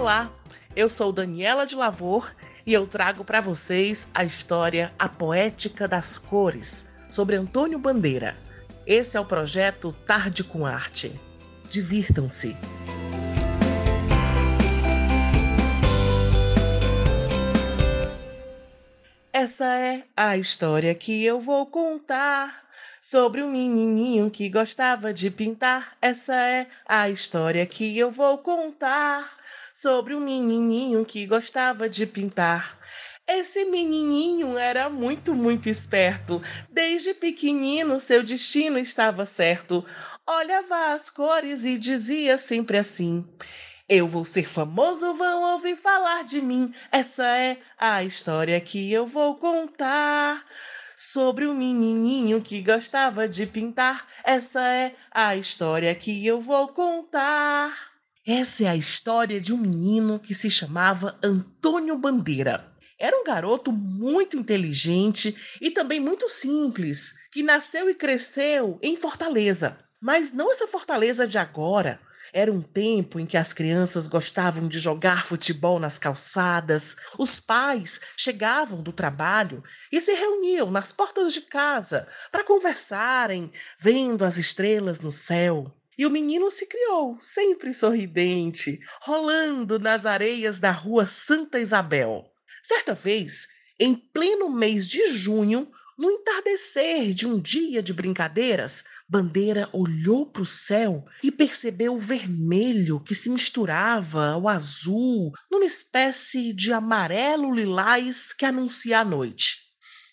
Olá, eu sou Daniela de Lavor e eu trago para vocês a história A Poética das Cores, sobre Antônio Bandeira. Esse é o projeto Tarde com Arte. Divirtam-se! Essa é a história que eu vou contar sobre um menininho que gostava de pintar. Essa é a história que eu vou contar sobre um menininho que gostava de pintar. Esse menininho era muito, muito esperto. Desde pequenino seu destino estava certo. Olhava as cores e dizia sempre assim: Eu vou ser famoso, vão ouvir falar de mim. Essa é a história que eu vou contar sobre o menininho que gostava de pintar. Essa é a história que eu vou contar. Essa é a história de um menino que se chamava Antônio Bandeira. Era um garoto muito inteligente e também muito simples, que nasceu e cresceu em Fortaleza. Mas não essa Fortaleza de agora, era um tempo em que as crianças gostavam de jogar futebol nas calçadas, os pais chegavam do trabalho e se reuniam nas portas de casa para conversarem, vendo as estrelas no céu. E o menino se criou, sempre sorridente, rolando nas areias da rua Santa Isabel. Certa vez, em pleno mês de junho, no entardecer de um dia de brincadeiras, Bandeira olhou para o céu e percebeu o vermelho que se misturava ao azul, numa espécie de amarelo lilás que anuncia a noite.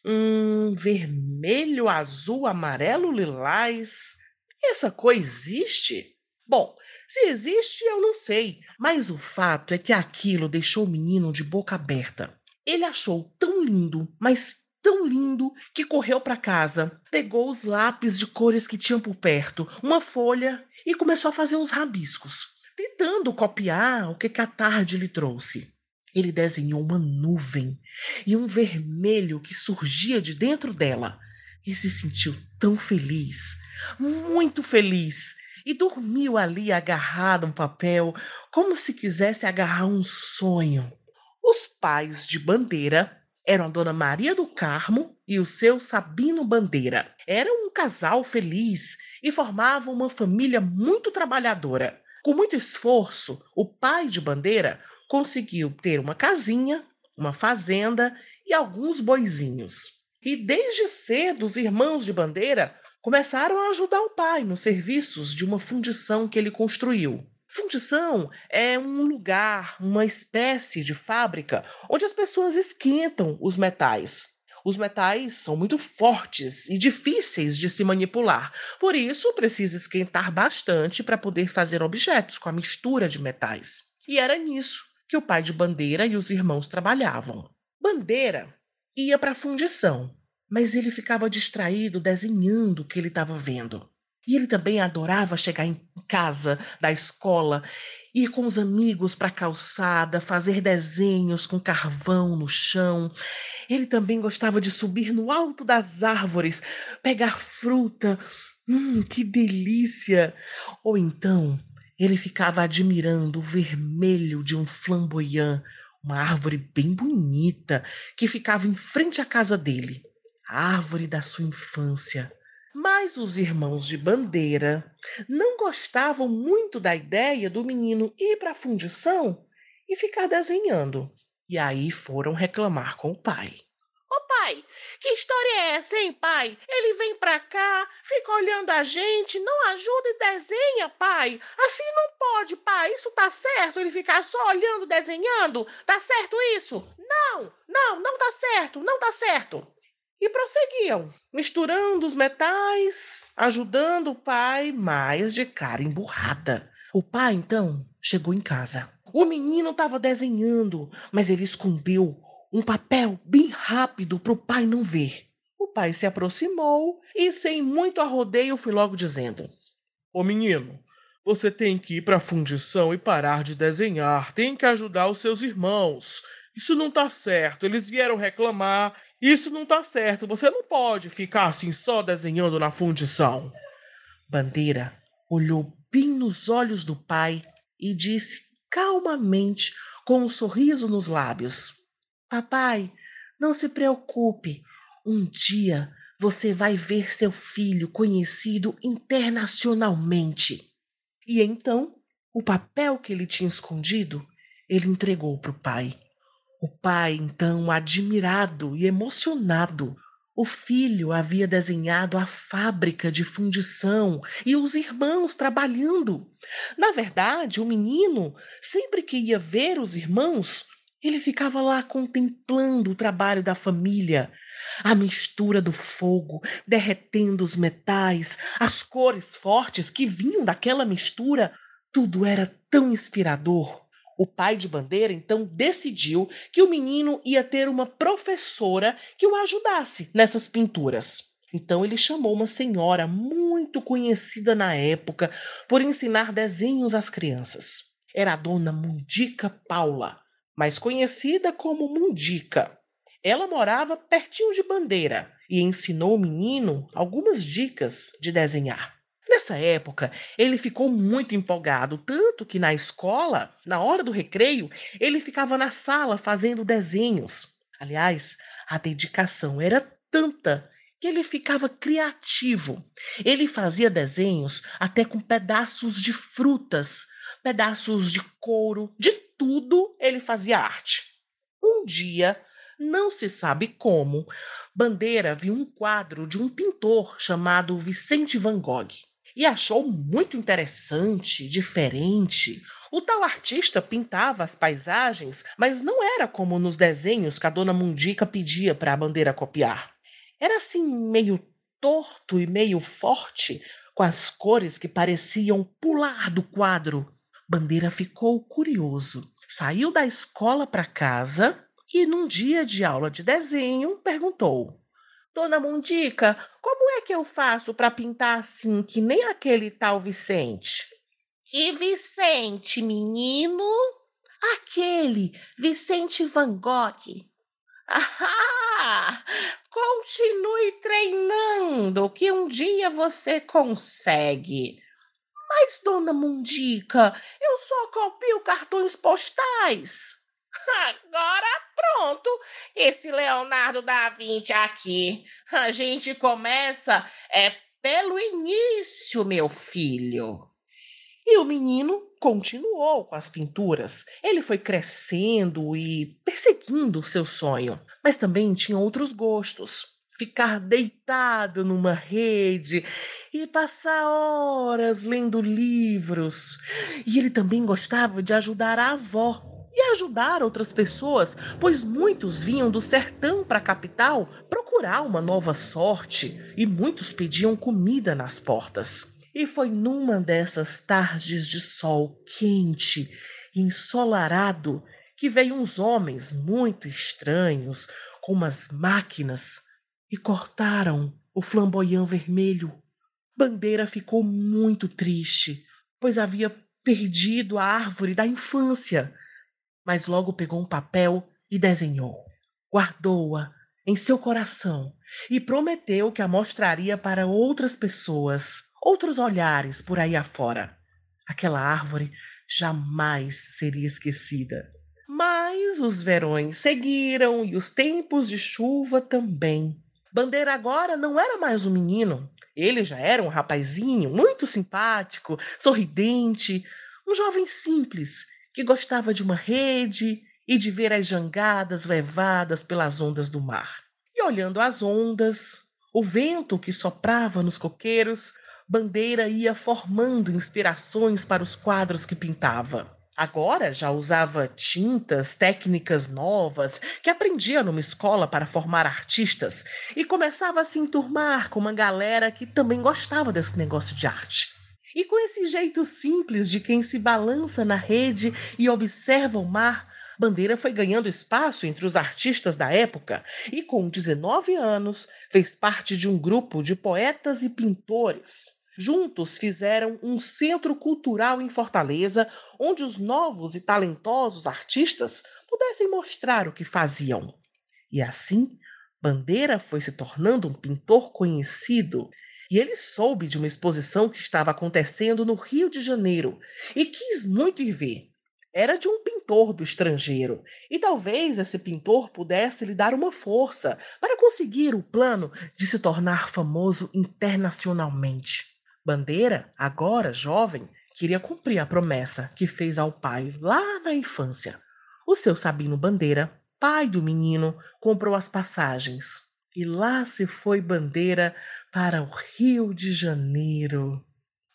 Hum, vermelho, azul, amarelo, lilás. Essa cor existe? Bom, se existe, eu não sei, mas o fato é que aquilo deixou o menino de boca aberta. Ele achou tão lindo, mas tão lindo que correu para casa, pegou os lápis de cores que tinham por perto, uma folha e começou a fazer uns rabiscos, tentando copiar o que, que a tarde lhe trouxe. Ele desenhou uma nuvem e um vermelho que surgia de dentro dela e se sentiu tão feliz, muito feliz, e dormiu ali agarrado ao papel, como se quisesse agarrar um sonho. Os pais de Bandeira eram dona Maria do Carmo e o seu Sabino Bandeira. Eram um casal feliz e formavam uma família muito trabalhadora. Com muito esforço, o pai de Bandeira conseguiu ter uma casinha, uma fazenda e alguns boizinhos. E desde cedo, os irmãos de Bandeira começaram a ajudar o pai nos serviços de uma fundição que ele construiu. Fundição é um lugar, uma espécie de fábrica onde as pessoas esquentam os metais. Os metais são muito fortes e difíceis de se manipular, por isso precisa esquentar bastante para poder fazer objetos com a mistura de metais. E era nisso que o pai de Bandeira e os irmãos trabalhavam. Bandeira ia para a fundição, mas ele ficava distraído desenhando o que ele estava vendo. E ele também adorava chegar em casa da escola, ir com os amigos para a calçada, fazer desenhos com carvão no chão. Ele também gostava de subir no alto das árvores, pegar fruta. Hum, que delícia! Ou então ele ficava admirando o vermelho de um flamboyant, uma árvore bem bonita que ficava em frente à casa dele, a árvore da sua infância. Mas os irmãos de Bandeira não gostavam muito da ideia do menino ir para a fundição e ficar desenhando. E aí foram reclamar com o pai. Ô oh, pai, que história é essa, hein, pai? Ele vem pra cá, fica olhando a gente, não ajuda e desenha, pai. Assim não pode, pai. Isso tá certo? Ele ficar só olhando, desenhando? Tá certo isso? Não, não, não tá certo, não tá certo e prosseguiam, misturando os metais, ajudando o pai, mais de cara emburrada. O pai, então, chegou em casa. O menino estava desenhando, mas ele escondeu um papel bem rápido para o pai não ver. O pai se aproximou e, sem muito arrodeio, foi logo dizendo: Ô menino, você tem que ir para a fundição e parar de desenhar. Tem que ajudar os seus irmãos. Isso não tá certo. Eles vieram reclamar isso não tá certo. Você não pode ficar assim só desenhando na fundição. Bandeira olhou bem nos olhos do pai e disse calmamente, com um sorriso nos lábios: Papai, não se preocupe. Um dia você vai ver seu filho conhecido internacionalmente. E então, o papel que ele tinha escondido, ele entregou para o pai. O pai, então, admirado e emocionado, o filho havia desenhado a fábrica de fundição e os irmãos trabalhando. Na verdade, o menino, sempre que ia ver os irmãos, ele ficava lá contemplando o trabalho da família, a mistura do fogo derretendo os metais, as cores fortes que vinham daquela mistura, tudo era tão inspirador. O pai de Bandeira então decidiu que o menino ia ter uma professora que o ajudasse nessas pinturas. Então ele chamou uma senhora muito conhecida na época por ensinar desenhos às crianças. Era a dona Mundica Paula, mais conhecida como Mundica. Ela morava pertinho de Bandeira e ensinou o menino algumas dicas de desenhar. Nessa época, ele ficou muito empolgado, tanto que na escola, na hora do recreio, ele ficava na sala fazendo desenhos. Aliás, a dedicação era tanta que ele ficava criativo. Ele fazia desenhos até com pedaços de frutas, pedaços de couro, de tudo ele fazia arte. Um dia, não se sabe como, Bandeira viu um quadro de um pintor chamado Vicente Van Gogh e achou muito interessante, diferente. O tal artista pintava as paisagens, mas não era como nos desenhos que a dona Mundica pedia para a bandeira copiar. Era assim meio torto e meio forte, com as cores que pareciam pular do quadro. Bandeira ficou curioso. Saiu da escola para casa e, num dia de aula de desenho, perguntou: Dona Mundica, como é que eu faço para pintar assim, que nem aquele tal Vicente? Que Vicente, menino? Aquele, Vicente Van Gogh. Ah, continue treinando, que um dia você consegue. Mas, dona Mundica, eu só copio cartões postais. Agora pronto, esse Leonardo da Vinci aqui. A gente começa é pelo início, meu filho. E o menino continuou com as pinturas. Ele foi crescendo e perseguindo o seu sonho, mas também tinha outros gostos. Ficar deitado numa rede e passar horas lendo livros. E ele também gostava de ajudar a avó e ajudar outras pessoas, pois muitos vinham do sertão para a capital procurar uma nova sorte e muitos pediam comida nas portas. E foi numa dessas tardes de sol quente e ensolarado que veio uns homens muito estranhos com umas máquinas e cortaram o flamboyant vermelho. Bandeira ficou muito triste, pois havia perdido a árvore da infância mas logo pegou um papel e desenhou. Guardou-a em seu coração e prometeu que a mostraria para outras pessoas, outros olhares por aí afora. Aquela árvore jamais seria esquecida. Mas os verões seguiram e os tempos de chuva também. Bandeira agora não era mais um menino. Ele já era um rapazinho muito simpático, sorridente, um jovem simples que gostava de uma rede e de ver as jangadas levadas pelas ondas do mar. E olhando as ondas, o vento que soprava nos coqueiros, Bandeira ia formando inspirações para os quadros que pintava. Agora já usava tintas, técnicas novas que aprendia numa escola para formar artistas e começava a se enturmar com uma galera que também gostava desse negócio de arte. E com esse jeito simples de quem se balança na rede e observa o mar, Bandeira foi ganhando espaço entre os artistas da época e, com 19 anos, fez parte de um grupo de poetas e pintores. Juntos fizeram um centro cultural em Fortaleza, onde os novos e talentosos artistas pudessem mostrar o que faziam. E assim, Bandeira foi se tornando um pintor conhecido e ele soube de uma exposição que estava acontecendo no Rio de Janeiro e quis muito ir ver. era de um pintor do estrangeiro, e talvez esse pintor pudesse lhe dar uma força para conseguir o plano de se tornar famoso internacionalmente. Bandeira, agora jovem, queria cumprir a promessa que fez ao pai lá na infância. O seu Sabino Bandeira, pai do menino, comprou as passagens e lá se foi Bandeira para o Rio de Janeiro.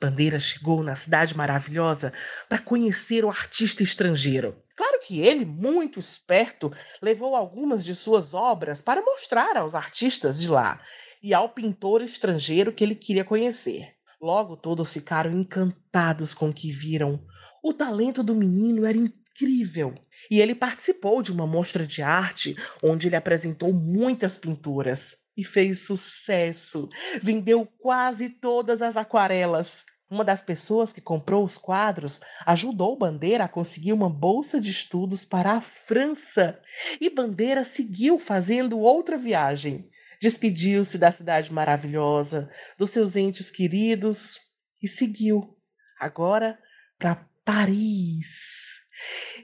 Bandeira chegou na cidade maravilhosa para conhecer o artista estrangeiro. Claro que ele, muito esperto, levou algumas de suas obras para mostrar aos artistas de lá e ao pintor estrangeiro que ele queria conhecer. Logo todos ficaram encantados com o que viram. O talento do menino era incrível e ele participou de uma mostra de arte onde ele apresentou muitas pinturas e fez sucesso. Vendeu quase todas as aquarelas. Uma das pessoas que comprou os quadros ajudou Bandeira a conseguir uma bolsa de estudos para a França. E Bandeira seguiu fazendo outra viagem. Despediu-se da cidade maravilhosa, dos seus entes queridos e seguiu, agora para Paris.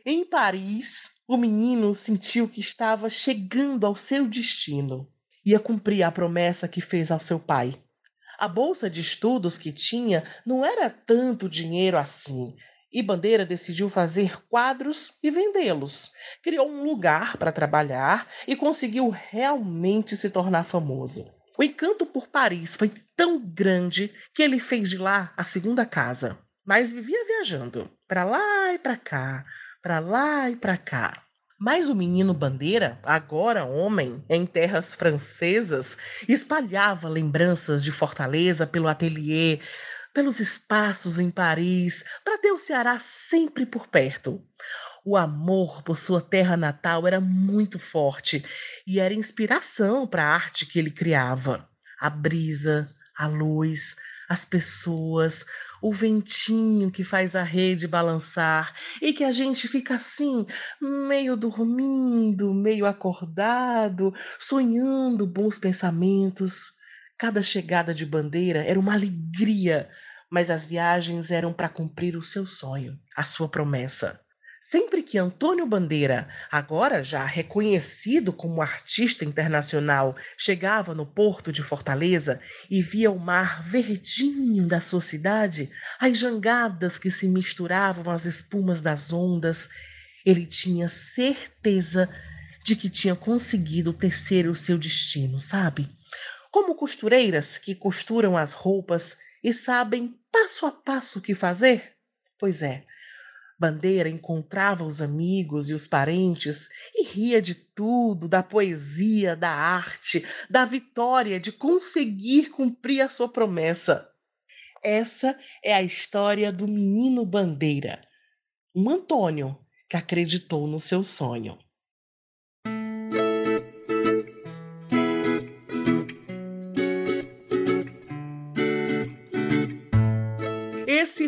Em Paris, o menino sentiu que estava chegando ao seu destino. Ia cumprir a promessa que fez ao seu pai. A bolsa de estudos que tinha não era tanto dinheiro assim, e Bandeira decidiu fazer quadros e vendê-los. Criou um lugar para trabalhar e conseguiu realmente se tornar famoso. O encanto por Paris foi tão grande que ele fez de lá a segunda casa, mas vivia viajando para lá e para cá, para lá e para cá. Mas o menino Bandeira, agora homem, em terras francesas, espalhava lembranças de Fortaleza pelo ateliê, pelos espaços em Paris, para ter o Ceará sempre por perto. O amor por sua terra natal era muito forte e era inspiração para a arte que ele criava. A brisa, a luz, as pessoas, o ventinho que faz a rede balançar e que a gente fica assim, meio dormindo, meio acordado, sonhando bons pensamentos. Cada chegada de bandeira era uma alegria, mas as viagens eram para cumprir o seu sonho, a sua promessa. Sempre que Antônio Bandeira, agora já reconhecido como artista internacional, chegava no porto de Fortaleza e via o mar verdinho da sua cidade, as jangadas que se misturavam às espumas das ondas, ele tinha certeza de que tinha conseguido tecer o seu destino, sabe? Como costureiras que costuram as roupas e sabem passo a passo o que fazer? Pois é, Bandeira encontrava os amigos e os parentes e ria de tudo, da poesia, da arte, da vitória de conseguir cumprir a sua promessa. Essa é a história do menino Bandeira, um Antônio que acreditou no seu sonho.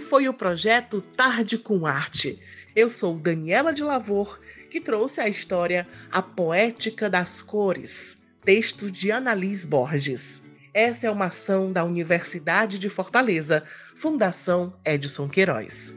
Foi o projeto Tarde com Arte. Eu sou Daniela de Lavor, que trouxe a história A Poética das Cores, texto de Annalise Borges. Essa é uma ação da Universidade de Fortaleza, Fundação Edson Queiroz.